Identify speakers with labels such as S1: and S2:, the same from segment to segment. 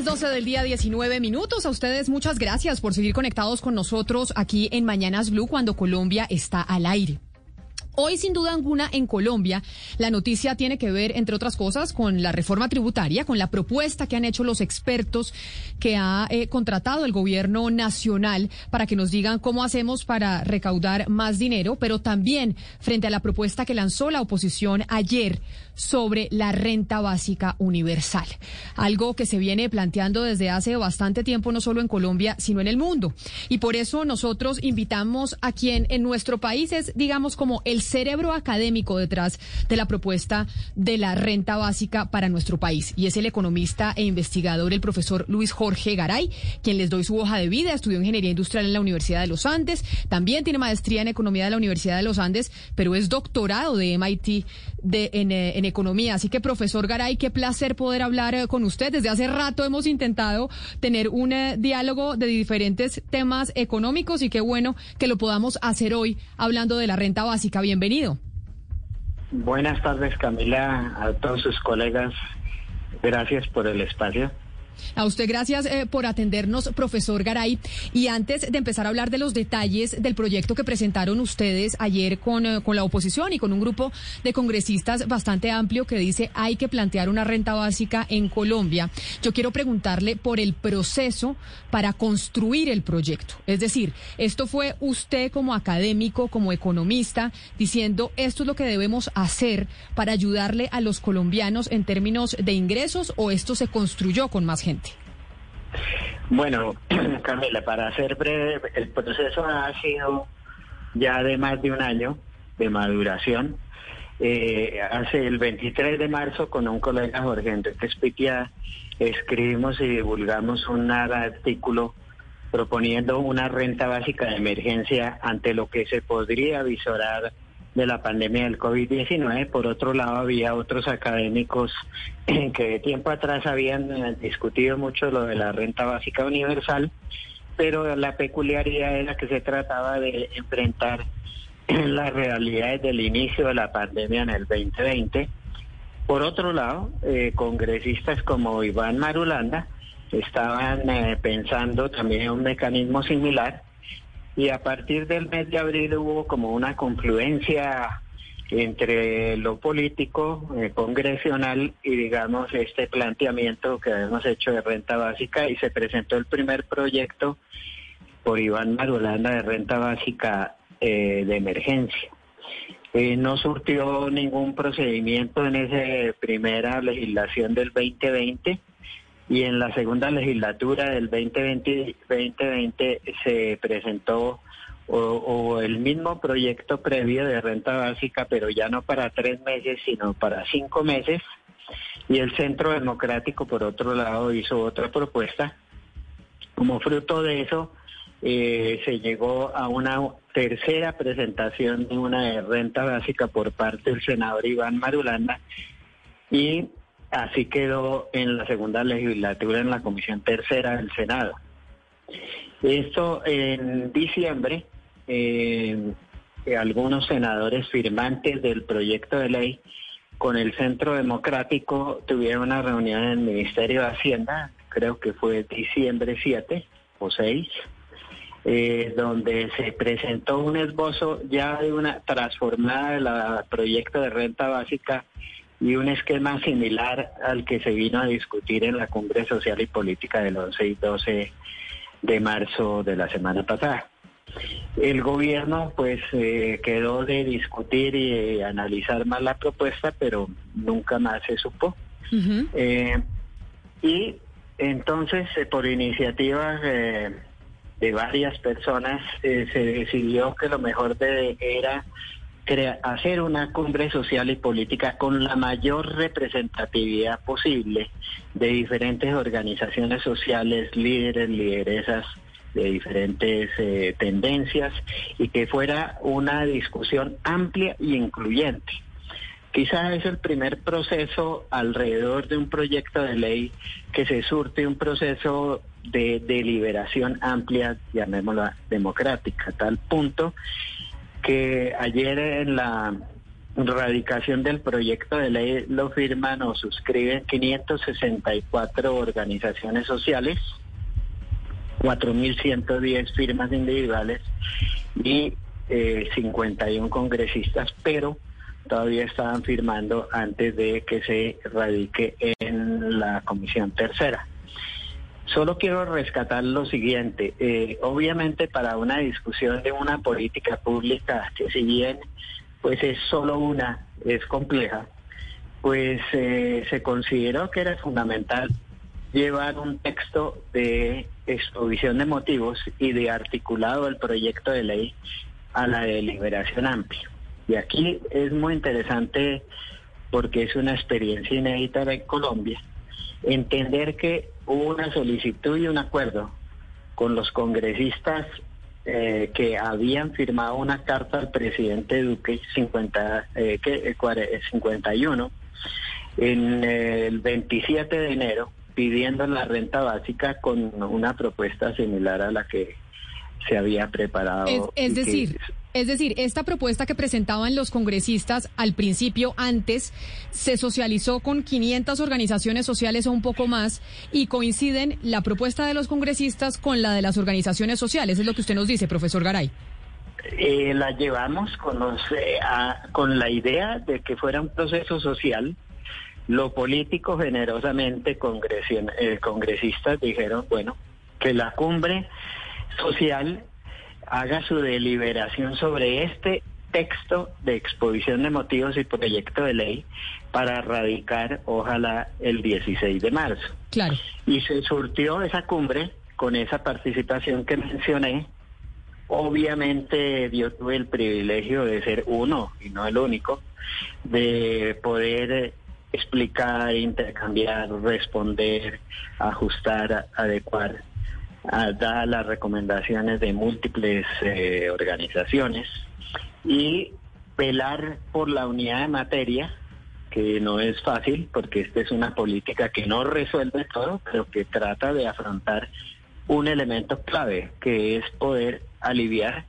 S1: Las 12 del día, 19 minutos. A ustedes muchas gracias por seguir conectados con nosotros aquí en Mañanas Blue cuando Colombia está al aire. Hoy, sin duda alguna, en Colombia, la noticia tiene que ver, entre otras cosas, con la reforma tributaria, con la propuesta que han hecho los expertos que ha eh, contratado el gobierno nacional para que nos digan cómo hacemos para recaudar más dinero, pero también frente a la propuesta que lanzó la oposición ayer sobre la renta básica universal. Algo que se viene planteando desde hace bastante tiempo, no solo en Colombia, sino en el mundo. Y por eso nosotros invitamos a quien en nuestro país es, digamos, como el cerebro académico detrás de la propuesta de la renta básica para nuestro país. Y es el economista e investigador, el profesor Luis Jorge Garay, quien les doy su hoja de vida. Estudió ingeniería industrial en la Universidad de los Andes. También tiene maestría en economía de la Universidad de los Andes, pero es doctorado de MIT de, en, eh, en economía. Así que, profesor Garay, qué placer poder hablar eh, con usted. Desde hace rato hemos intentado tener un eh, diálogo de diferentes temas económicos y qué bueno que lo podamos hacer hoy hablando de la renta básica. Bienvenido.
S2: Buenas tardes, Camila, a todos sus colegas. Gracias por el espacio.
S1: A usted gracias eh, por atendernos, profesor Garay. Y antes de empezar a hablar de los detalles del proyecto que presentaron ustedes ayer con, eh, con la oposición y con un grupo de congresistas bastante amplio que dice hay que plantear una renta básica en Colombia, yo quiero preguntarle por el proceso para construir el proyecto. Es decir, esto fue usted como académico, como economista, diciendo esto es lo que debemos hacer para ayudarle a los colombianos en términos de ingresos o esto se construyó con más gente.
S2: Bueno, Camila, para ser breve, el proceso ha sido ya de más de un año de maduración. Eh, hace el 23 de marzo con un colega Jorge Enrique Espitia escribimos y divulgamos un artículo proponiendo una renta básica de emergencia ante lo que se podría visorar de la pandemia del COVID-19. Por otro lado, había otros académicos que de tiempo atrás habían eh, discutido mucho lo de la renta básica universal, pero la peculiaridad era que se trataba de enfrentar las realidades del inicio de la pandemia en el 2020. Por otro lado, eh, congresistas como Iván Marulanda estaban eh, pensando también en un mecanismo similar y a partir del mes de abril hubo como una confluencia entre lo político, eh, congresional y digamos este planteamiento que hemos hecho de renta básica y se presentó el primer proyecto por Iván Marulanda de renta básica eh, de emergencia. Eh, no surtió ningún procedimiento en esa primera legislación del 2020 y en la segunda legislatura del 2020, 2020 se presentó o, el mismo proyecto previo de renta básica, pero ya no para tres meses, sino para cinco meses. Y el Centro Democrático, por otro lado, hizo otra propuesta. Como fruto de eso, eh, se llegó a una tercera presentación de una renta básica por parte del senador Iván Marulanda y Así quedó en la segunda legislatura en la Comisión Tercera del Senado. Esto en diciembre, eh, algunos senadores firmantes del proyecto de ley con el Centro Democrático tuvieron una reunión en el Ministerio de Hacienda, creo que fue diciembre 7 o 6, eh, donde se presentó un esbozo ya de una transformada del proyecto de renta básica y un esquema similar al que se vino a discutir en la Cumbre Social y Política del 11 y 12 de marzo de la semana pasada. El gobierno pues eh, quedó de discutir y eh, analizar más la propuesta, pero nunca más se supo. Eh, y entonces, por iniciativa de varias personas, se decidió que lo mejor de, era hacer una cumbre social y política con la mayor representatividad posible de diferentes organizaciones sociales, líderes, lideresas de diferentes eh, tendencias y que fuera una discusión amplia y incluyente. Quizá es el primer proceso alrededor de un proyecto de ley que se surte un proceso de deliberación amplia, llamémosla democrática, a tal punto que ayer en la radicación del proyecto de ley lo firman o suscriben 564 organizaciones sociales, 4.110 firmas individuales y 51 eh, congresistas, pero todavía estaban firmando antes de que se radique en la comisión tercera. Solo quiero rescatar lo siguiente. Eh, obviamente para una discusión de una política pública, que si bien pues es solo una, es compleja, pues eh, se consideró que era fundamental llevar un texto de exposición de motivos y de articulado el proyecto de ley a la deliberación amplia. Y aquí es muy interesante porque es una experiencia inédita en Colombia, entender que hubo una solicitud y un acuerdo con los congresistas eh, que habían firmado una carta al presidente Duque 50, eh, que, 51 eh, en el 27 de enero pidiendo la renta básica con una propuesta similar a la que se había preparado.
S1: Es, decir, es decir, esta propuesta que presentaban los congresistas al principio, antes, se socializó con 500 organizaciones sociales o un poco más y coinciden la propuesta de los congresistas con la de las organizaciones sociales. Es lo que usted nos dice, profesor Garay.
S2: Eh, la llevamos con, los, eh, con la idea de que fuera un proceso social. Lo político, generosamente, eh, congresistas dijeron, bueno, que la cumbre social haga su deliberación sobre este texto de exposición de motivos y proyecto de ley para radicar, ojalá, el 16 de marzo.
S1: Claro.
S2: Y se surtió esa cumbre con esa participación que mencioné. Obviamente yo tuve el privilegio de ser uno, y no el único, de poder explicar, intercambiar, responder, ajustar, adecuar da las recomendaciones de múltiples eh, organizaciones y velar por la unidad de materia, que no es fácil porque esta es una política que no resuelve todo, pero que trata de afrontar un elemento clave, que es poder aliviar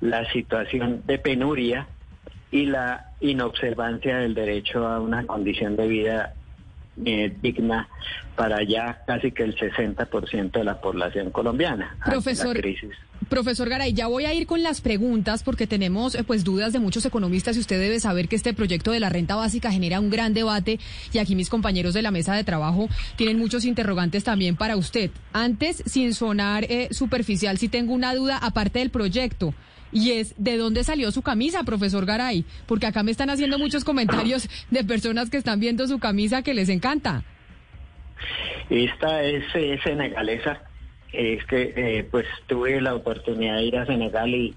S2: la situación de penuria y la inobservancia del derecho a una condición de vida eh, digna para ya casi que el 60% de la población colombiana.
S1: Profesor, profesor Garay, ya voy a ir con las preguntas porque tenemos eh, pues dudas de muchos economistas y usted debe saber que este proyecto de la renta básica genera un gran debate y aquí mis compañeros de la mesa de trabajo tienen muchos interrogantes también para usted. Antes, sin sonar eh, superficial, si tengo una duda aparte del proyecto y es de dónde salió su camisa, profesor Garay, porque acá me están haciendo muchos comentarios de personas que están viendo su camisa que les encanta.
S2: Esta es senegalesa, es que eh, pues tuve la oportunidad de ir a Senegal y,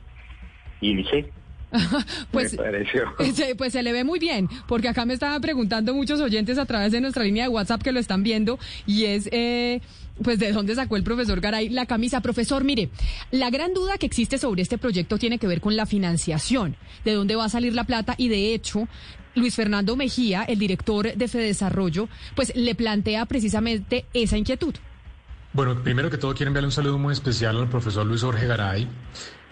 S2: y sí,
S1: pues, pues se le ve muy bien, porque acá me estaban preguntando muchos oyentes a través de nuestra línea de WhatsApp que lo están viendo y es... Eh, pues de dónde sacó el profesor Garay la camisa. Profesor, mire, la gran duda que existe sobre este proyecto tiene que ver con la financiación, de dónde va a salir la plata y de hecho Luis Fernando Mejía, el director de Fedesarrollo, pues le plantea precisamente esa inquietud.
S3: Bueno, primero que todo quiero enviarle un saludo muy especial al profesor Luis Jorge Garay.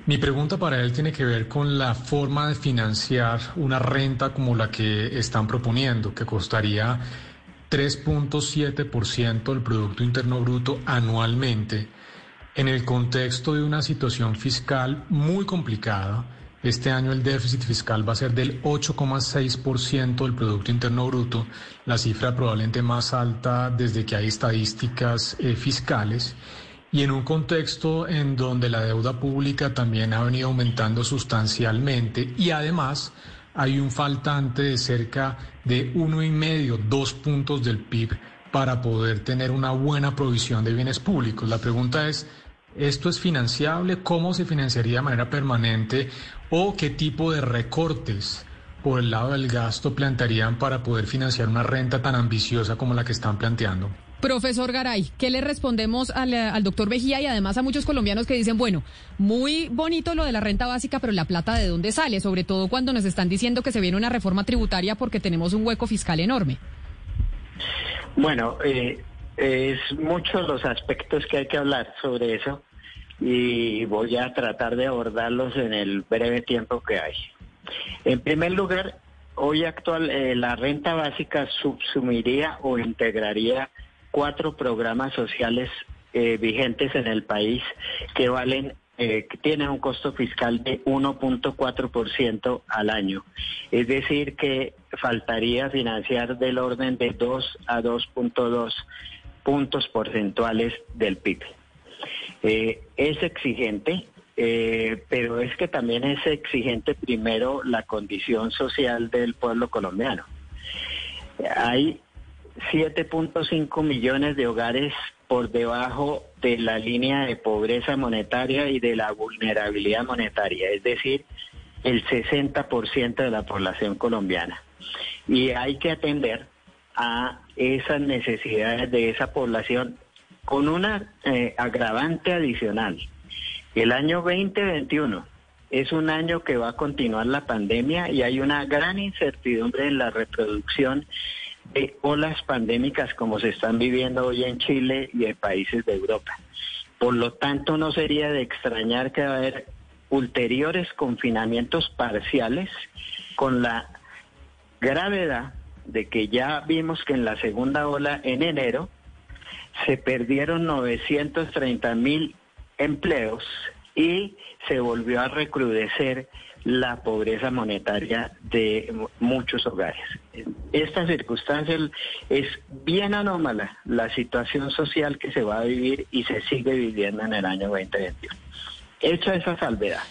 S3: Mi pregunta para él tiene que ver con la forma de financiar una renta como la que están proponiendo, que costaría 3.7% del Producto Interno Bruto anualmente en el contexto de una situación fiscal muy complicada Este año el déficit fiscal va a ser del 8,6% del Producto Interno Bruto, la cifra probablemente más alta desde que hay estadísticas eh, fiscales. Y en un contexto en donde la deuda pública también ha venido aumentando sustancialmente y además hay un faltante de cerca de uno y medio, dos puntos del PIB para poder tener una buena provisión de bienes públicos. La pregunta es, ¿esto es financiable? ¿Cómo se financiaría de manera permanente? ¿O qué tipo de recortes por el lado del gasto plantearían para poder financiar una renta tan ambiciosa como la que están planteando?
S1: Profesor Garay, ¿qué le respondemos al, al, doctor Vejía y además a muchos colombianos que dicen, bueno, muy bonito lo de la renta básica, pero la plata de dónde sale? Sobre todo cuando nos están diciendo que se viene una reforma tributaria porque tenemos un hueco fiscal enorme.
S2: Bueno, eh, es muchos los aspectos que hay que hablar sobre eso y voy a tratar de abordarlos en el breve tiempo que hay. En primer lugar, hoy actual eh, la renta básica subsumiría o integraría cuatro programas sociales eh, vigentes en el país que valen eh, tienen un costo fiscal de 1.4% al año. Es decir, que faltaría financiar del orden de 2 a 2.2 puntos porcentuales del PIB. Eh, es exigente, eh, pero es que también es exigente primero la condición social del pueblo colombiano. Hay 7.5 millones de hogares por debajo de la línea de pobreza monetaria y de la vulnerabilidad monetaria, es decir, el 60% de la población colombiana. Y hay que atender a esas necesidades de esa población con una eh, agravante adicional. El año 2021 es un año que va a continuar la pandemia y hay una gran incertidumbre en la reproducción de olas pandémicas como se están viviendo hoy en Chile y en países de Europa. Por lo tanto, no sería de extrañar que va a haber ulteriores confinamientos parciales con la gravedad de que ya vimos que en la segunda ola en enero se perdieron 930 mil empleos y se volvió a recrudecer la pobreza monetaria de muchos hogares. Esta circunstancia es bien anómala la situación social que se va a vivir y se sigue viviendo en el año 2021. Hecha esa salvedad,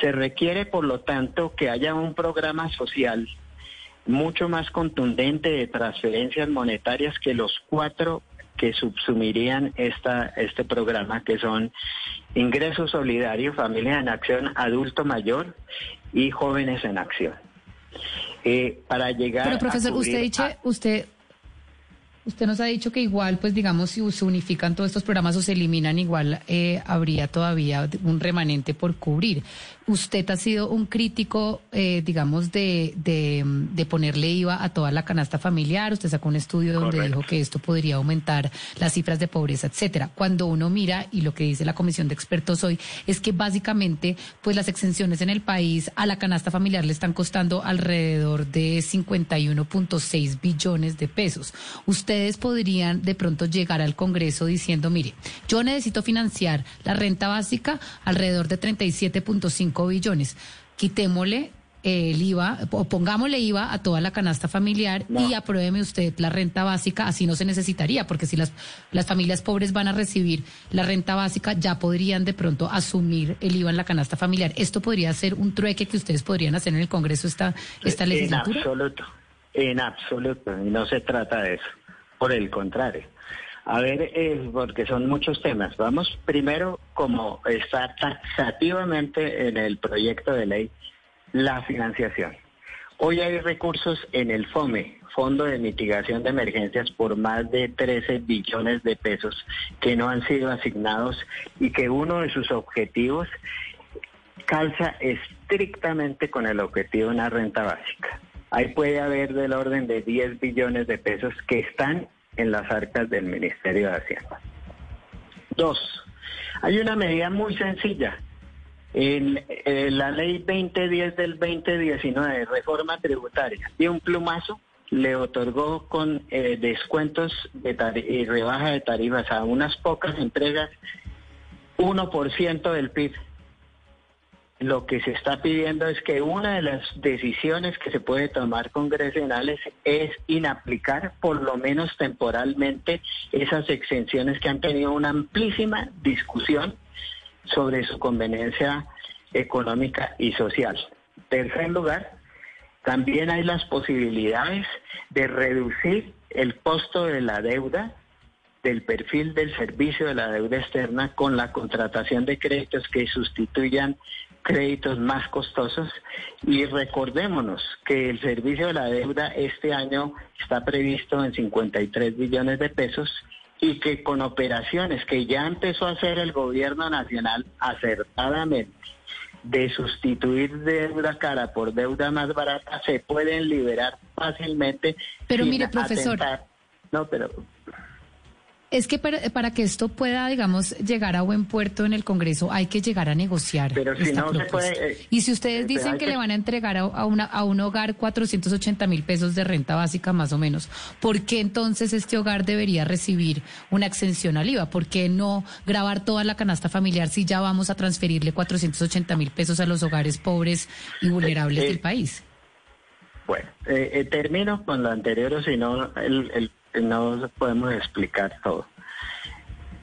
S2: se requiere por lo tanto que haya un programa social mucho más contundente de transferencias monetarias que los cuatro que subsumirían esta, este programa, que son ingresos solidarios, familia en acción, adulto mayor y jóvenes en acción. Eh, para llegar
S4: Pero profesor, usted dice, usted Usted nos ha dicho que igual, pues digamos, si se unifican todos estos programas o se eliminan, igual eh, habría todavía un remanente por cubrir. Usted ha sido un crítico, eh, digamos, de, de, ponerle IVA a toda la canasta familiar. Usted sacó un estudio donde dijo que esto podría aumentar las cifras de pobreza, etcétera. Cuando uno mira, y lo que dice la comisión de expertos hoy, es que básicamente, pues las exenciones en el país a la canasta familiar le están costando alrededor de 51.6 billones de pesos. Ustedes podrían de pronto llegar al Congreso diciendo, mire, yo necesito financiar la renta básica alrededor de 37.5 billones. Quitémosle el IVA, o pongámosle IVA a toda la canasta familiar y apruébeme usted la renta básica, así no se necesitaría, porque si las, las familias pobres van a recibir la renta básica, ya podrían de pronto asumir el IVA en la canasta familiar. ¿Esto podría ser un trueque que ustedes podrían hacer en el Congreso esta, esta legislatura?
S2: En absoluto, en absoluto, y no se trata de eso, por el contrario. A ver, eh, porque son muchos temas. Vamos primero, como está taxativamente en el proyecto de ley, la financiación. Hoy hay recursos en el FOME, Fondo de Mitigación de Emergencias, por más de 13 billones de pesos que no han sido asignados y que uno de sus objetivos calza estrictamente con el objetivo de una renta básica. Ahí puede haber del orden de 10 billones de pesos que están en las arcas del Ministerio de Hacienda. Dos, hay una medida muy sencilla. En, la ley 2010 del 2019, reforma tributaria, y un plumazo le otorgó con eh, descuentos de y rebaja de tarifas a unas pocas entregas 1% del PIB. Lo que se está pidiendo es que una de las decisiones que se puede tomar congresionales es inaplicar por lo menos temporalmente esas exenciones que han tenido una amplísima discusión sobre su conveniencia económica y social. Tercer lugar, también hay las posibilidades de reducir el costo de la deuda del perfil del servicio de la deuda externa con la contratación de créditos que sustituyan créditos más costosos y recordémonos que el servicio de la deuda este año está previsto en 53 billones de pesos y que con operaciones que ya empezó a hacer el gobierno nacional acertadamente de sustituir deuda cara por deuda más barata se pueden liberar fácilmente.
S4: Pero mire, profesor.
S2: No, pero
S4: es que para, que esto pueda, digamos, llegar a buen puerto en el Congreso, hay que llegar a negociar.
S2: Pero si no se puede.
S4: Eh, y si ustedes dicen que, le van a entregar a, una, a un hogar 480 mil pesos de renta básica, más o menos, ¿por qué entonces este hogar debería recibir una exención al IVA? ¿Por qué no grabar toda la canasta familiar si ya vamos a transferirle 480 mil pesos a los hogares pobres y vulnerables del país?
S2: Bueno, eh, termino con lo anterior, o si no, el no podemos explicar todo.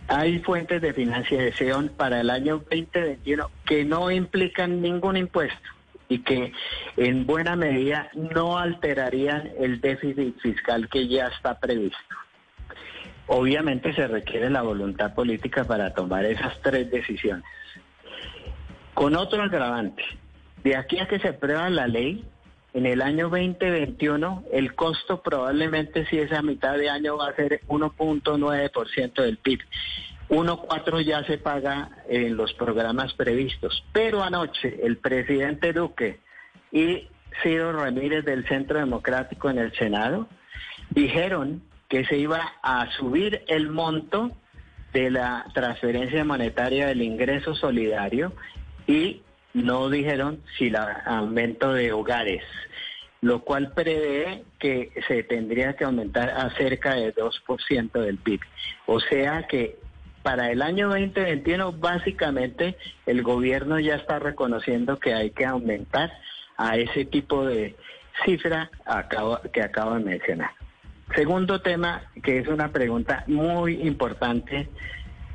S2: Hay fuentes de financiación para el año 2021 que no implican ningún impuesto y que en buena medida no alterarían el déficit fiscal que ya está previsto. Obviamente se requiere la voluntad política para tomar esas tres decisiones. Con otro agravante, de aquí a que se aprueba la ley, en el año 2021 el costo probablemente si es a mitad de año va a ser 1.9% del PIB. 1.4 ya se paga en los programas previstos. Pero anoche el presidente Duque y Ciro Ramírez del Centro Democrático en el Senado dijeron que se iba a subir el monto de la transferencia monetaria del ingreso solidario y no dijeron si el aumento de hogares, lo cual prevé que se tendría que aumentar a cerca de 2% del PIB. O sea que para el año 2021 básicamente el gobierno ya está reconociendo que hay que aumentar a ese tipo de cifra que acabo de mencionar. Segundo tema, que es una pregunta muy importante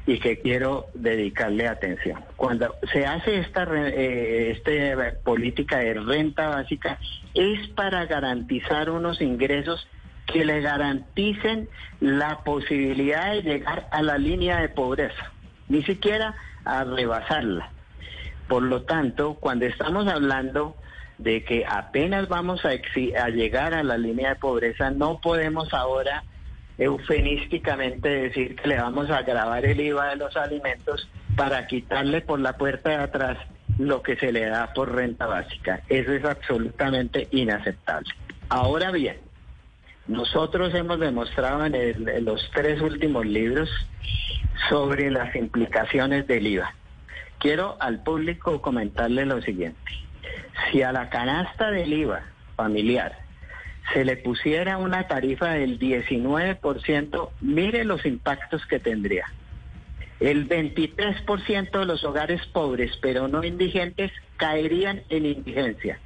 S2: y que quiero dedicarle atención. Cuando se hace esta eh, este, política de renta básica es para garantizar unos ingresos que le garanticen la posibilidad de llegar a la línea de pobreza, ni siquiera a rebasarla. Por lo tanto, cuando estamos hablando de que apenas vamos a, a llegar a la línea de pobreza, no podemos ahora eufemísticamente decir que le vamos a grabar el IVA de los alimentos para quitarle por la puerta de atrás lo que se le da por renta básica. Eso es absolutamente inaceptable. Ahora bien, nosotros hemos demostrado en, los tres últimos libros sobre las implicaciones del IVA. Quiero al público comentarle lo siguiente. Si a la canasta del IVA familiar se le pusiera una tarifa del 19%, mire los impactos que tendría. El 23% de los hogares pobres, pero no indigentes, caerían en indigencia.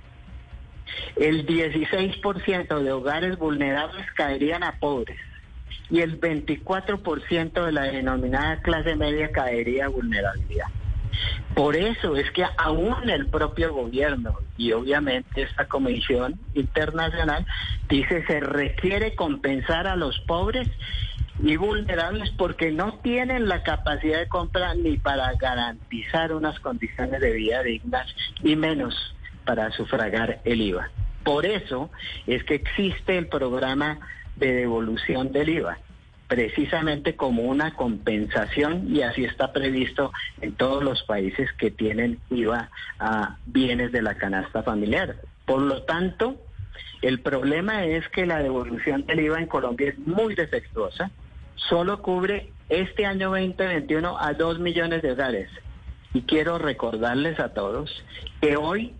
S2: El 16% de hogares vulnerables caerían a pobres y el 24% de la denominada clase media caería a vulnerabilidad. Por eso es que aún el propio gobierno y obviamente esta comisión internacional dice se requiere compensar a los pobres y vulnerables porque no tienen la capacidad de compra ni para garantizar unas condiciones de vida dignas y menos para sufragar el IVA. Por eso es que existe el programa de devolución del IVA precisamente como una compensación y así está previsto en todos los países que tienen IVA a bienes de la canasta familiar. Por lo tanto, el problema es que la devolución del IVA en Colombia es muy defectuosa, solo cubre este año 2021 a dos millones de hogares. Y quiero recordarles a todos que hoy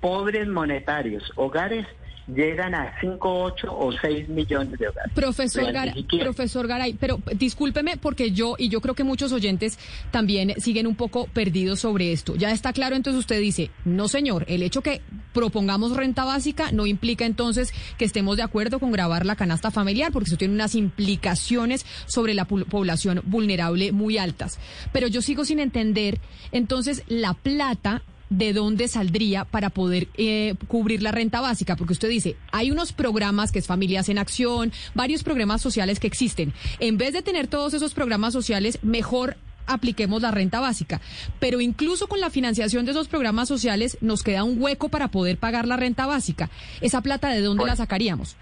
S2: pobres monetarios, hogares llegan a 5, 8 o 6 millones de hogares.
S1: Profesor,
S2: Vean,
S1: Gar-
S2: ni siquiera-
S1: profesor Garay, pero discúlpeme porque yo y yo creo que muchos oyentes también siguen un poco perdidos sobre esto. Ya está claro, entonces usted dice, no señor, el hecho que propongamos renta básica no implica entonces que estemos de acuerdo con grabar la canasta familiar, porque eso tiene unas implicaciones sobre la población vulnerable muy altas. Pero yo sigo sin entender entonces la plata de dónde saldría para poder eh, cubrir la renta básica, porque usted dice, hay unos programas que es Familias en Acción, varios programas sociales que existen. En vez de tener todos esos programas sociales, mejor apliquemos la renta básica. Pero incluso con la financiación de esos programas sociales nos queda un hueco para poder pagar la renta básica. ¿Esa plata de dónde
S2: Bueno.
S1: la sacaríamos?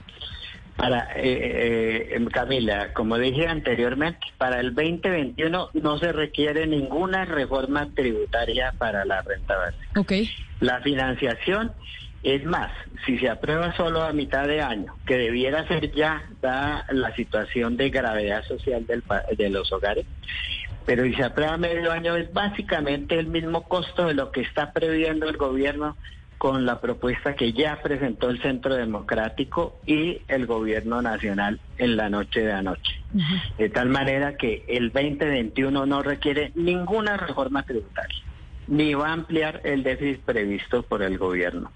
S2: Para, eh, eh, Camila, como dije anteriormente, para el 2021 no se requiere ninguna reforma tributaria para la renta básica.
S1: Ok.
S2: La financiación es más, si se aprueba solo a mitad de año, que debiera ser ya dada la situación de gravedad social del de los hogares, pero si se aprueba a medio año es básicamente el mismo costo de lo que está previendo el gobierno con la propuesta que ya presentó el Centro Democrático y el gobierno nacional en la noche de anoche. De tal manera que el 2021 no requiere ninguna reforma tributaria, ni va a ampliar el déficit previsto por el gobierno.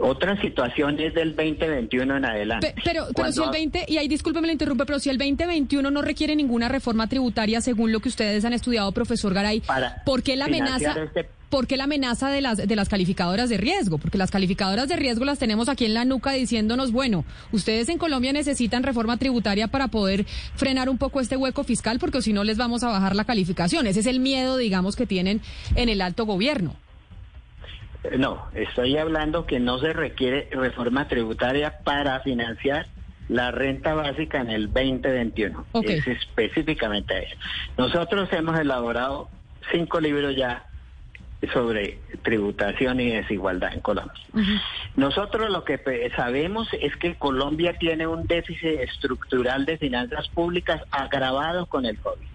S2: Otra situación es del 2021 en adelante.
S1: Pe- pero, pero si el 20, y ahí discúlpeme la interrumpe, pero si el 2021 no requiere ninguna reforma tributaria, según lo que ustedes han estudiado, profesor Garay,
S2: Para
S1: ¿por qué la amenaza?
S2: este-
S1: ¿Por qué la amenaza de las de las calificadoras de riesgo? Porque las calificadoras de riesgo las tenemos aquí en la nuca diciéndonos, bueno, ustedes en Colombia necesitan reforma tributaria para poder frenar un poco este hueco fiscal, porque si no les vamos a bajar la calificación. Ese es el miedo, digamos, que tienen en el alto gobierno.
S2: Eh, No, estoy hablando que no se requiere reforma tributaria para financiar la renta básica en el 2021.
S1: Ok.
S2: Es específicamente eso. Nosotros hemos elaborado cinco libros ya sobre tributación y desigualdad en Colombia. Nosotros lo que sabemos es que Colombia tiene un déficit estructural de finanzas públicas agravado con el COVID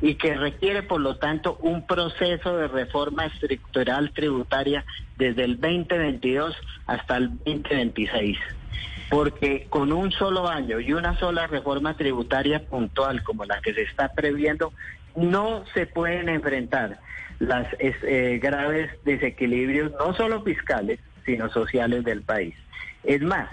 S2: y que requiere, por lo tanto, un proceso de reforma estructural tributaria desde el 2022 hasta el 2026. Porque con un solo año y una sola reforma tributaria puntual como la que se está previendo, no se pueden enfrentar las eh, graves desequilibrios, no solo fiscales, sino sociales del país. Es más,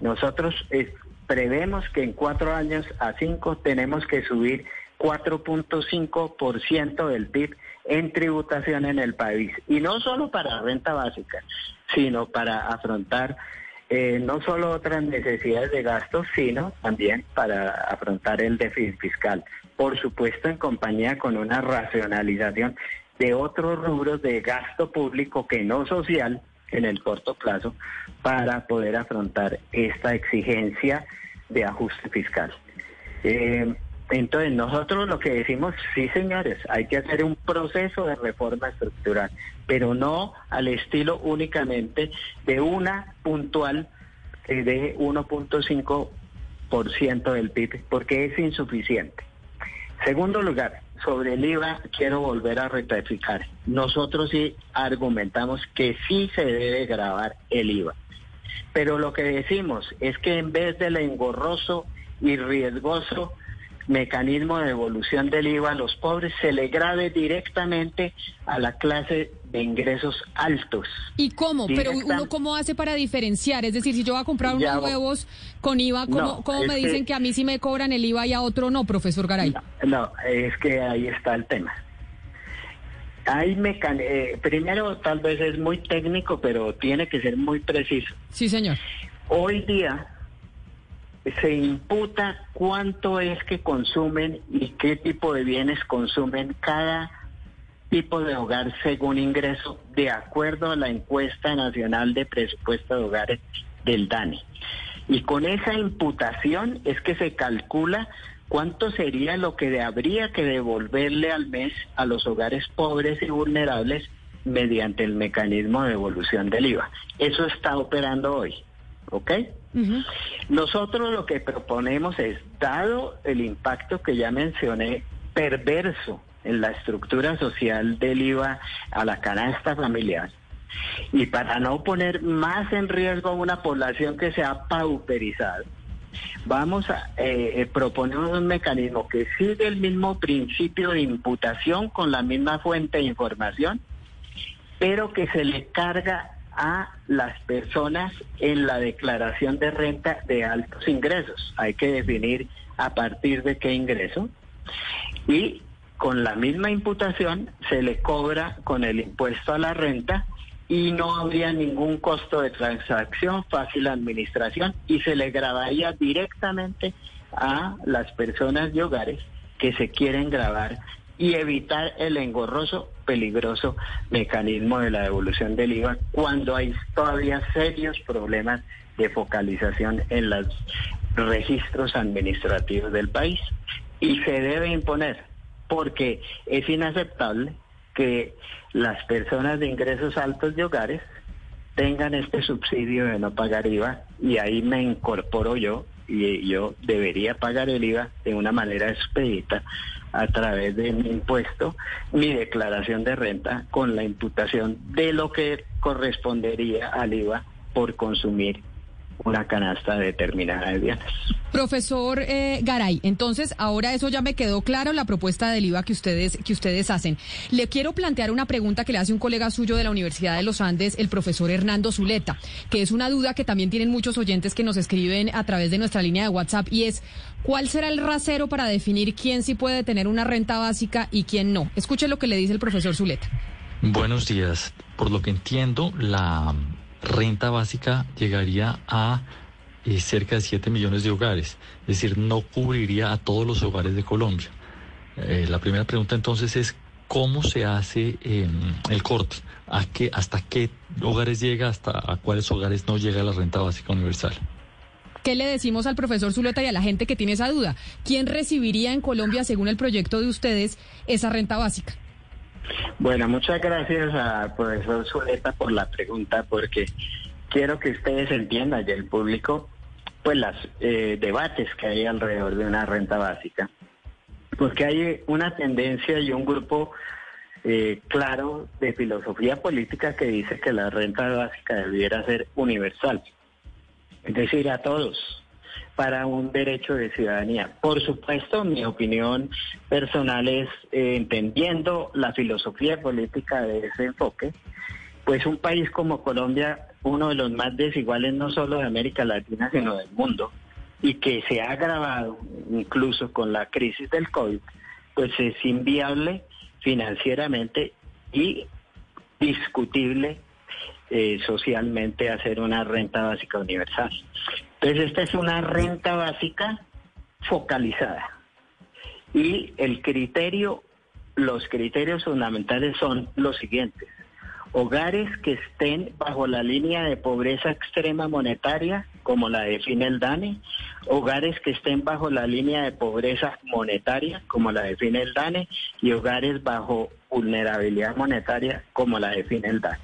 S2: nosotros eh, prevemos que en cuatro años a cinco tenemos que subir 4.5% del PIB en tributación en el país. Y no solo para renta básica, sino para afrontar eh, no solo otras necesidades de gasto, sino también para afrontar el déficit fiscal. Por supuesto, en compañía con una racionalización de otros rubros de gasto público que no social en el corto plazo para poder afrontar esta exigencia de ajuste fiscal. Eh, entonces, nosotros lo que decimos, sí, señores, hay que hacer un proceso de reforma estructural, pero no al estilo únicamente de una puntual que de 1.5% del PIB, porque es insuficiente. Segundo lugar, sobre el IVA, quiero volver a rectificar. Nosotros sí argumentamos que sí se debe grabar el IVA. Pero lo que decimos es que en vez del engorroso y riesgoso mecanismo de devolución del IVA a los pobres, se le grave directamente a la clase de ingresos altos.
S1: ¿Y cómo? Pero uno cómo hace para diferenciar? Es decir, si yo voy a comprar unos huevos con IVA, ¿cómo,
S2: No,
S1: cómo
S2: es
S1: me dicen que a mí sí me cobran el IVA y a otro no, profesor Garay?
S2: No, es que ahí está el tema. Hay mecan eh, primero tal vez es muy técnico, pero tiene que ser muy preciso.
S1: Sí, señor.
S2: Hoy día se imputa cuánto es que consumen y qué tipo de bienes consumen cada tipo de hogar según ingreso, de acuerdo a la encuesta nacional de presupuesto de hogares del DANE. Y con esa imputación es que se calcula cuánto sería lo que habría que devolverle al mes a los hogares pobres y vulnerables mediante el mecanismo de devolución del IVA. Eso está operando hoy, ¿ok? Nosotros lo que proponemos es, dado el impacto que ya mencioné, perverso la estructura social del IVA a la canasta familiar, Y para no poner más en riesgo a una población que se ha pauperizado, vamos a eh, eh, proponer un mecanismo que sigue el mismo principio de imputación con la misma fuente de información, pero que se le carga a las personas en la declaración de renta de altos ingresos. Hay que definir a partir de qué ingreso. Y con la misma imputación se le cobra con el impuesto a la renta y no habría ningún costo de transacción, fácil administración y se le grabaría directamente a las personas de hogares que se quieren grabar y evitar el engorroso, peligroso mecanismo de la devolución del IVA cuando hay todavía serios problemas de focalización en los registros administrativos del país. Y se debe imponer porque es inaceptable que las personas de ingresos altos de hogares tengan este subsidio de no pagar IVA y ahí me incorporo yo y yo debería pagar el IVA de una manera expedita a través de mi impuesto, mi declaración de renta con la imputación de lo que correspondería al IVA por consumir una canasta determinada de bienes.
S1: Profesor eh, Garay, entonces ahora eso ya me quedó claro la propuesta del IVA que ustedes que ustedes hacen. Le quiero plantear una pregunta que le hace un colega suyo de la Universidad de los Andes, el profesor Hernando Zuleta, que es una duda que también tienen muchos oyentes que nos escriben a través de nuestra línea de WhatsApp y es ¿cuál será el rasero para definir quién sí puede tener una renta básica y quién no? Escuche lo que le dice el profesor Zuleta.
S5: Buenos días. Por lo que entiendo, la renta básica llegaría a eh, cerca de 7 millones de hogares, es decir, no cubriría a todos los hogares de Colombia. Eh, la primera pregunta entonces es, ¿cómo se hace em, el corte? ¿A qué, ¿Hasta qué hogares llega? ¿Hasta a cuáles hogares no llega la renta básica universal?
S1: ¿Qué le decimos al profesor Zuleta y a la gente que tiene esa duda? ¿Quién recibiría en Colombia, según el proyecto de ustedes, esa renta básica?
S2: Bueno, muchas gracias al profesor Zuleta por la pregunta, porque quiero que ustedes entiendan y el público, pues los eh, debates que hay alrededor de una renta básica. Porque hay una tendencia y un grupo eh, claro de filosofía política que dice que la renta básica debiera ser universal, es decir, a todos para un derecho de ciudadanía. Por supuesto, mi opinión personal es, eh, entendiendo la filosofía política de ese enfoque, pues un país como Colombia, uno de los más desiguales no solo de América Latina, sino del mundo, y que se ha agravado incluso con la crisis del COVID, pues es inviable financieramente y discutible eh, socialmente hacer una renta básica universal. Entonces esta es una renta básica focalizada. Y el criterio, los criterios fundamentales son los siguientes. Hogares que estén bajo la línea de pobreza extrema monetaria, como la define el DANE, hogares que estén bajo la línea de pobreza monetaria, como la define el DANE, y hogares bajo vulnerabilidad monetaria, como la define el DANE.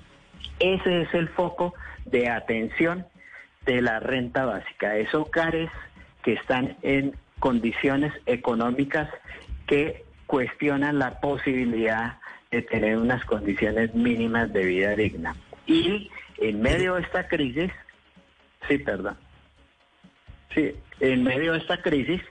S2: Ese es el foco de atención de la renta básica. Es hogares que están en condiciones económicas que cuestionan la posibilidad de tener unas condiciones mínimas de vida digna. Y en medio de esta crisis, sí, perdón, sí, en medio de esta crisis,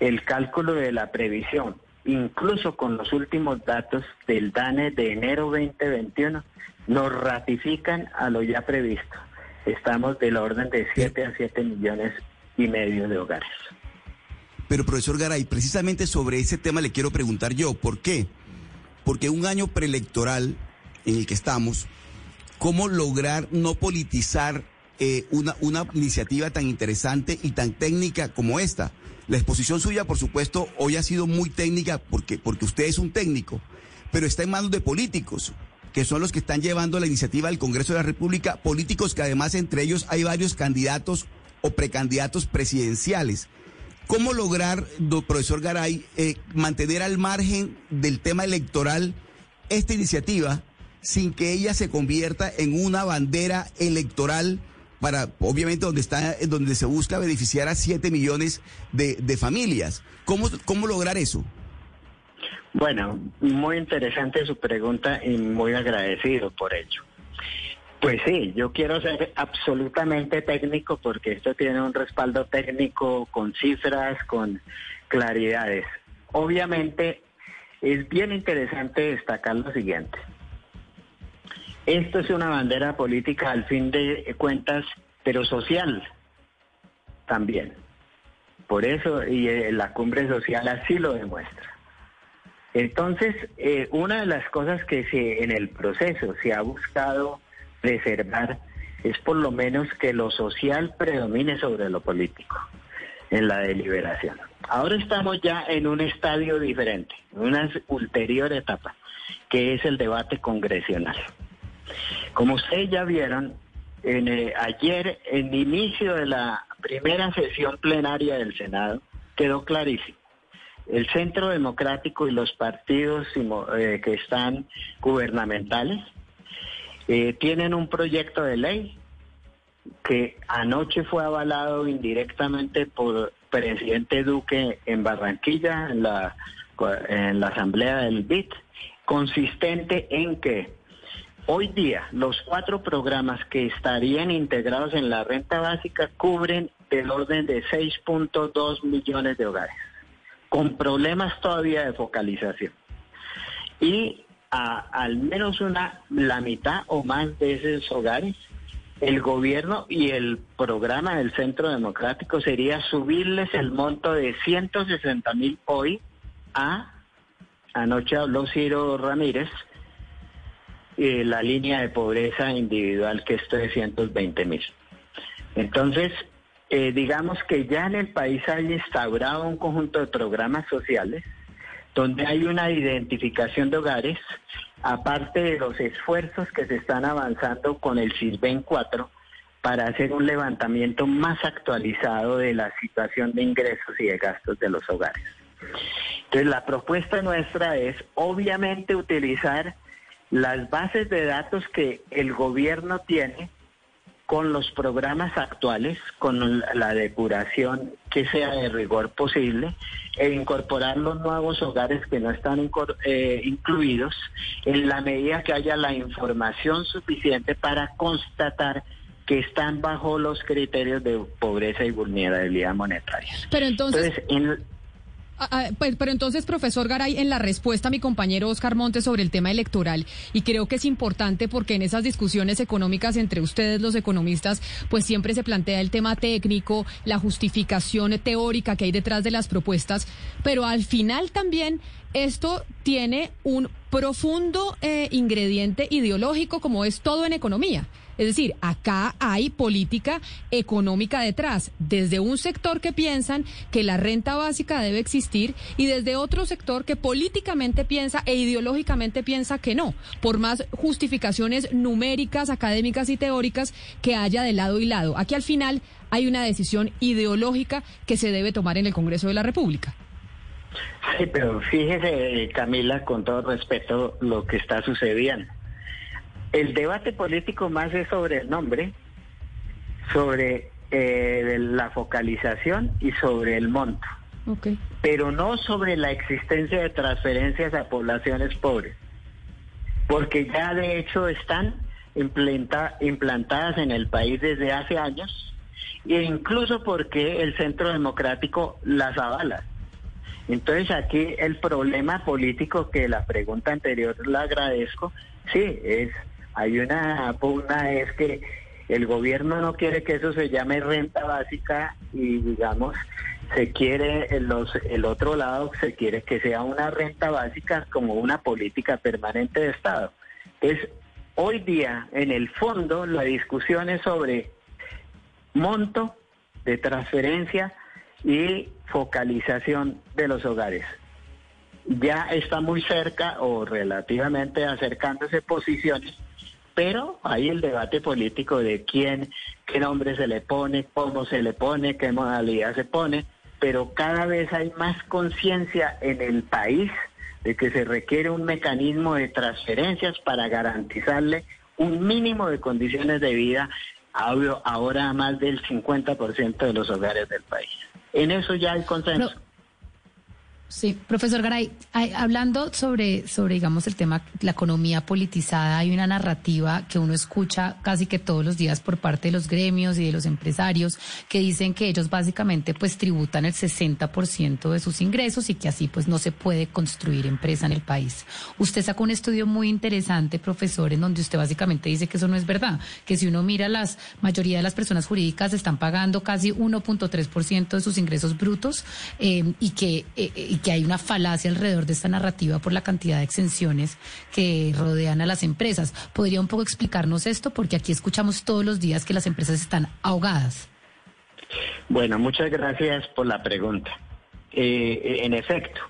S2: el cálculo de la previsión, incluso con los últimos datos del DANE de enero 2021, nos ratifican a lo ya previsto. Estamos del orden de 7 a 7 millones y medio de hogares.
S6: Pero profesor Garay, precisamente sobre ese tema le quiero preguntar yo, ¿por qué? Porque un año preelectoral en el que estamos, ¿cómo lograr no politizar eh, una, una iniciativa tan interesante y tan técnica como esta? La exposición suya, por supuesto, hoy ha sido muy técnica porque, porque usted es un técnico, pero está en manos de políticos que son los que están llevando la iniciativa al Congreso de la República, políticos que además entre ellos hay varios candidatos o precandidatos presidenciales. ¿Cómo lograr, profesor Garay, eh, mantener al margen del tema electoral esta iniciativa sin que ella se convierta en una bandera electoral para, obviamente, donde está, donde se busca beneficiar a 7 millones de, de familias? ¿Cómo, ¿Cómo lograr eso?
S2: Bueno, muy interesante su pregunta y muy agradecido por ello. Pues sí, yo quiero ser absolutamente técnico porque esto tiene un respaldo técnico con cifras, con claridades. Obviamente es bien interesante destacar lo siguiente. Esto es una bandera política al fin de cuentas, pero social también. Por eso, y eh, la cumbre social así lo demuestra. Entonces, eh, una de las cosas que se, en el proceso se ha buscado preservar es por lo menos que lo social predomine sobre lo político en la deliberación. Ahora estamos ya en un estadio diferente, en una ulterior etapa, que es el debate congresional. Como ustedes ya vieron, eh, ayer, en inicio de la primera sesión plenaria del Senado, quedó clarísimo. El Centro Democrático y los partidos eh, que están gubernamentales eh, tienen un proyecto de ley que anoche fue avalado indirectamente por presidente Duque en Barranquilla, en la, en la asamblea del BIT, consistente en que hoy día los cuatro programas que estarían integrados en la renta básica cubren del orden de 6.2 millones de hogares, con problemas todavía de focalización. Y a al menos una, la mitad o más de esos hogares, el gobierno y el programa del Centro Democrático sería subirles el monto de 160 mil hoy a, anoche habló Ciro Ramírez, eh, la línea de pobreza individual que es 320 mil. Entonces, eh, digamos que ya en el país hay instaurado un conjunto de programas sociales donde hay una identificación de hogares, aparte de los esfuerzos que se están avanzando con el CISBEN 4 para hacer un levantamiento más actualizado de la situación de ingresos y de gastos de los hogares. Entonces, la propuesta nuestra es obviamente utilizar las bases de datos que el gobierno tiene con los programas actuales, con la depuración que sea de rigor posible, e incorporar los nuevos hogares que no están eh, incluidos en la medida que haya la información suficiente para constatar que están bajo los criterios de pobreza y vulnerabilidad monetaria.
S1: Pero entonces, Ah, ah, pues, pero entonces, profesor Garay, en la respuesta a mi compañero Oscar Montes sobre el tema electoral, y creo que es importante porque en esas discusiones económicas entre ustedes, los economistas, pues siempre se plantea el tema técnico, la justificación teórica que hay detrás de las propuestas, pero al final también esto tiene un profundo eh, ingrediente ideológico como es todo en economía. Es decir, acá hay política económica detrás, desde un sector que piensan que la renta básica debe existir y desde otro sector que políticamente piensa e ideológicamente piensa que no, por más justificaciones numéricas, académicas y teóricas que haya de lado y lado. Aquí al final hay una decisión ideológica que se debe tomar en el Congreso de la República.
S2: Sí, pero fíjese, Camila, con todo respeto, lo que está sucediendo. El debate político más es sobre el nombre, sobre eh, la focalización y sobre el monto. Pero no sobre la existencia de transferencias a poblaciones pobres. Porque ya de hecho están implantadas en el país desde hace años e incluso porque el Centro Democrático las avala. Entonces aquí el problema político que la pregunta anterior la agradezco, sí, es hay una pugna es que el gobierno no quiere que eso se llame renta básica y digamos se quiere los el otro lado se quiere que sea una renta básica como una política permanente de Estado. Entonces, hoy día en el fondo la discusión es sobre monto de transferencia y focalización de los hogares. Ya está muy cerca o relativamente acercándose posiciones pero hay el debate político de quién, qué nombre se le pone, cómo se le pone, qué modalidad se pone, pero cada vez hay más conciencia en el país de que se requiere un mecanismo de transferencias para garantizarle un mínimo de condiciones de vida ahora a más del 50% de los hogares del país. En eso ya hay consenso.
S4: Sí, profesor Garay, hablando sobre, sobre, digamos, el tema, la economía politizada, hay una narrativa que uno escucha casi que todos los días por parte de los gremios y de los empresarios que dicen que ellos básicamente pues tributan el 60% de sus ingresos y que así pues no se puede construir empresa en el país. Usted sacó un estudio muy interesante, profesor, en donde usted básicamente dice que eso no es verdad, que si uno mira las mayoría de las personas jurídicas están pagando casi 1.3% de sus ingresos brutos eh, y que eh, que hay una falacia alrededor de esta narrativa por la cantidad de exenciones que rodean a las empresas. ¿Podría un poco explicarnos esto? Porque aquí escuchamos todos los días que las empresas están ahogadas.
S2: Bueno, muchas gracias por la pregunta. Eh, en efecto,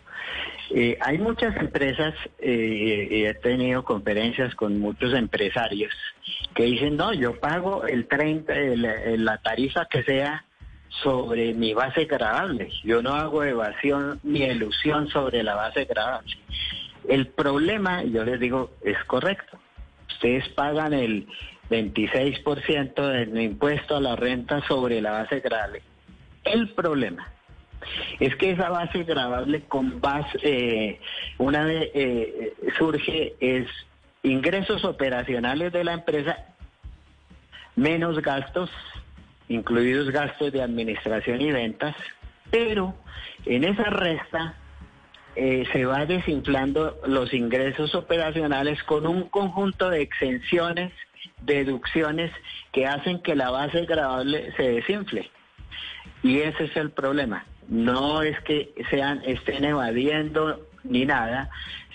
S2: eh, hay muchas empresas, eh, he tenido conferencias con muchos empresarios que dicen, no, yo pago el 30, el- el- la tarifa que sea sobre mi base gravable. Yo no hago evasión ni elusión sobre la base gravable. El problema, yo les digo, es correcto. Ustedes pagan el 26% del impuesto a la renta sobre la base gravable. El problema es que esa base gravable con base, eh, una vez eh, surge es ingresos operacionales de la empresa menos gastos, incluidos gastos de administración y ventas, pero en esa resta eh, se va desinflando los ingresos operacionales con un conjunto de exenciones, deducciones que hacen que la base gravable se desinfle. Y ese es el problema. No es que sean estén evadiendo ni nada,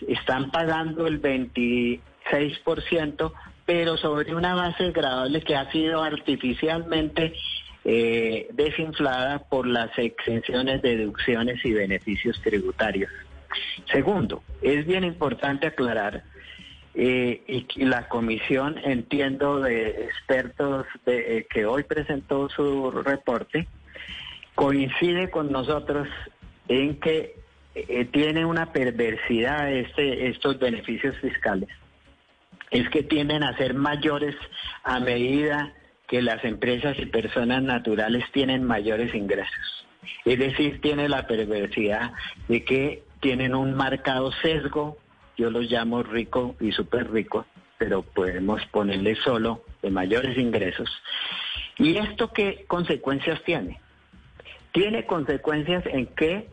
S2: están pagando el 26%, pero sobre una base gravable que ha sido artificialmente eh, desinflada por las exenciones, deducciones y beneficios tributarios. Segundo, es bien importante aclarar eh, y la comisión, entiendo, de expertos eh, que hoy presentó su reporte, coincide con nosotros en que tiene una perversidad este, estos beneficios fiscales. Es que tienden a ser mayores a medida que las empresas y personas naturales tienen mayores ingresos. Es decir, tiene la perversidad de que tienen un marcado sesgo, yo los llamo rico y súper rico, pero podemos ponerle solo de mayores ingresos. ¿Y esto qué consecuencias tiene? Tiene consecuencias en que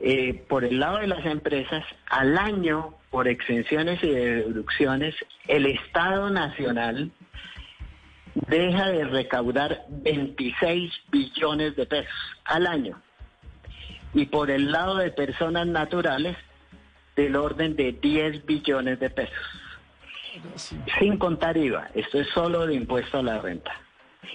S2: eh, por el lado de las empresas, al año, por exenciones y deducciones, el Estado Nacional deja de recaudar 26 billones de pesos al año. Y por el lado de personas naturales, del orden de 10 billones de pesos. Sin contar IVA, esto es solo de impuesto a la renta.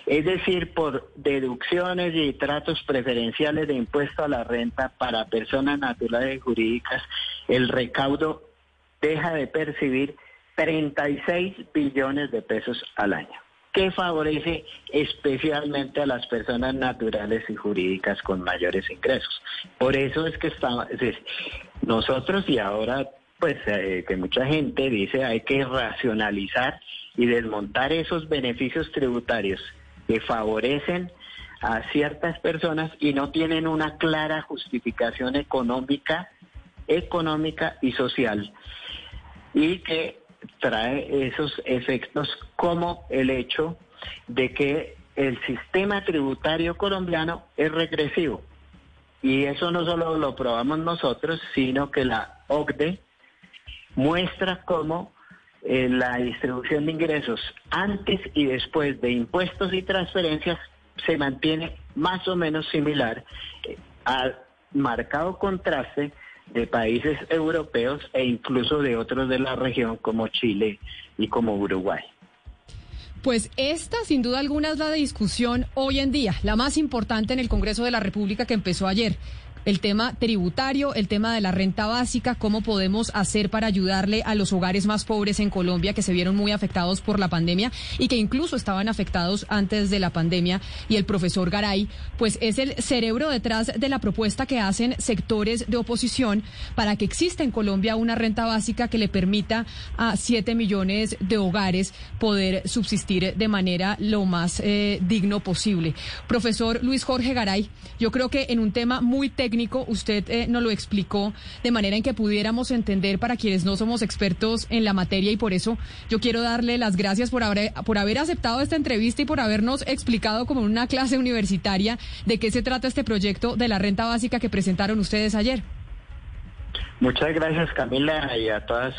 S2: Es decir, por deducciones y tratos preferenciales de impuesto a la renta para personas naturales y jurídicas, el recaudo deja de percibir 36 billones de pesos al año, que favorece especialmente a las personas naturales y jurídicas con mayores ingresos. Por eso es que estamos, es- nosotros y ahora pues eh, que mucha gente dice hay que racionalizar y desmontar esos beneficios tributarios que favorecen a ciertas personas y no tienen una clara justificación económica, económica y social y que trae esos efectos como el hecho de que el sistema tributario colombiano es regresivo. Y eso no solo lo probamos nosotros, sino que la OCDE muestra cómo la distribución de ingresos antes y después de impuestos y transferencias se mantiene más o menos similar eh, al marcado contraste de países europeos e incluso de otros de la región como Chile y como Uruguay.
S1: Pues esta, sin duda alguna, es la discusión hoy en día, la más importante en el Congreso de la República que empezó ayer. El tema tributario, el tema de la renta básica, cómo podemos hacer para ayudarle a los hogares más pobres en Colombia que se vieron muy afectados por la pandemia y que incluso estaban afectados antes de la pandemia. Y el profesor Garay, pues es el cerebro detrás de la propuesta que hacen sectores de oposición para que exista en Colombia una renta básica que le permita a 7 millones de hogares poder subsistir de manera lo más eh, digno posible. Profesor Luis Jorge Garay, yo creo que en un tema muy técnico, técnico, usted eh, nos lo explicó de manera en que pudiéramos entender para quienes no somos expertos en la materia y por eso yo quiero darle las gracias por haber, por haber aceptado esta entrevista y por habernos explicado como una clase universitaria de qué se trata este proyecto de la renta básica que presentaron ustedes ayer.
S2: Muchas gracias Camila y a todas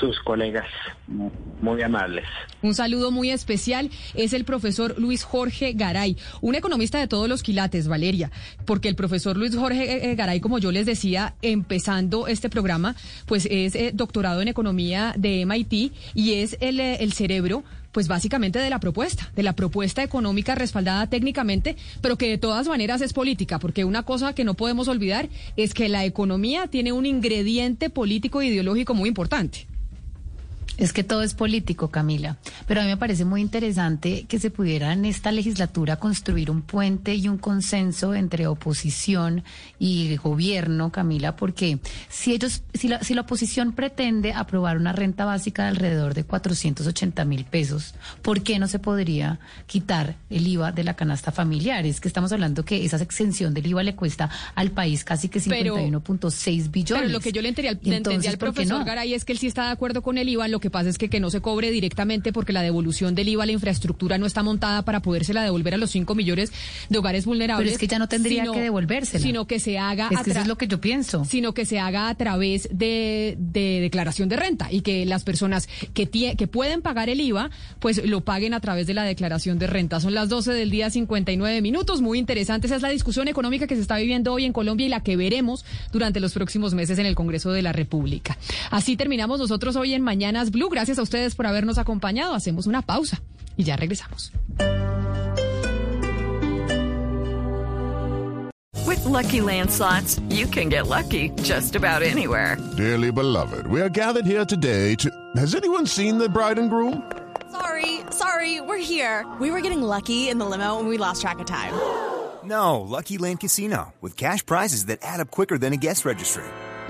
S2: sus colegas, muy amables.
S1: Un saludo muy especial es el profesor Luis Jorge Garay, un economista de todos los quilates, Valeria, porque el profesor Luis Jorge eh, eh, Garay, como yo les decía, empezando este programa, pues es eh, doctorado en economía de MIT y es el, el cerebro pues básicamente de la propuesta, de la propuesta económica respaldada técnicamente, pero que de todas maneras es política, porque una cosa que no podemos olvidar es que la economía tiene un ingrediente político e ideológico muy importante.
S4: Es que todo es político, Camila. Pero a mí me parece muy interesante que se pudiera en esta legislatura construir un puente y un consenso entre oposición y gobierno, Camila, porque si ellos, si la, si la oposición pretende aprobar una renta básica de alrededor de 480 mil pesos, ¿por qué no se podría quitar el IVA de la canasta familiar? Es que estamos hablando que esa exención del IVA le cuesta al país casi que 51.6 billones.
S1: Pero lo que yo le entendí al, al profesor Garay es que él sí está de acuerdo con el IVA, lo que pasa es que, que no se cobre directamente porque la devolución del IVA a la infraestructura no está montada para podérsela devolver a los 5 millones de hogares vulnerables.
S4: Pero es que ya no tendría que devolvérsela.
S1: Sino que se haga...
S4: Es que eso es lo que yo pienso.
S1: Sino que se haga a través de, de declaración de renta y que las personas que, que pueden pagar el IVA, pues lo paguen a través de la declaración de renta. Son las 12 del día 59 minutos. Muy interesante. Esa es la discusión económica que se está viviendo hoy en Colombia y la que veremos durante los próximos meses en el Congreso de la República. Así terminamos nosotros hoy en Mañanas Blue. Gracias a ustedes por habernos acompañado. Hacemos una pausa y ya regresamos.
S7: With lucky landslots, you can get lucky just about anywhere.
S8: Dearly beloved, we are gathered here today to. Has anyone seen the bride and groom?
S9: Sorry, sorry, we're here. We were getting lucky in the limo and we lost track of time.
S10: No, Lucky Land Casino, with cash prizes that add up quicker than a guest registry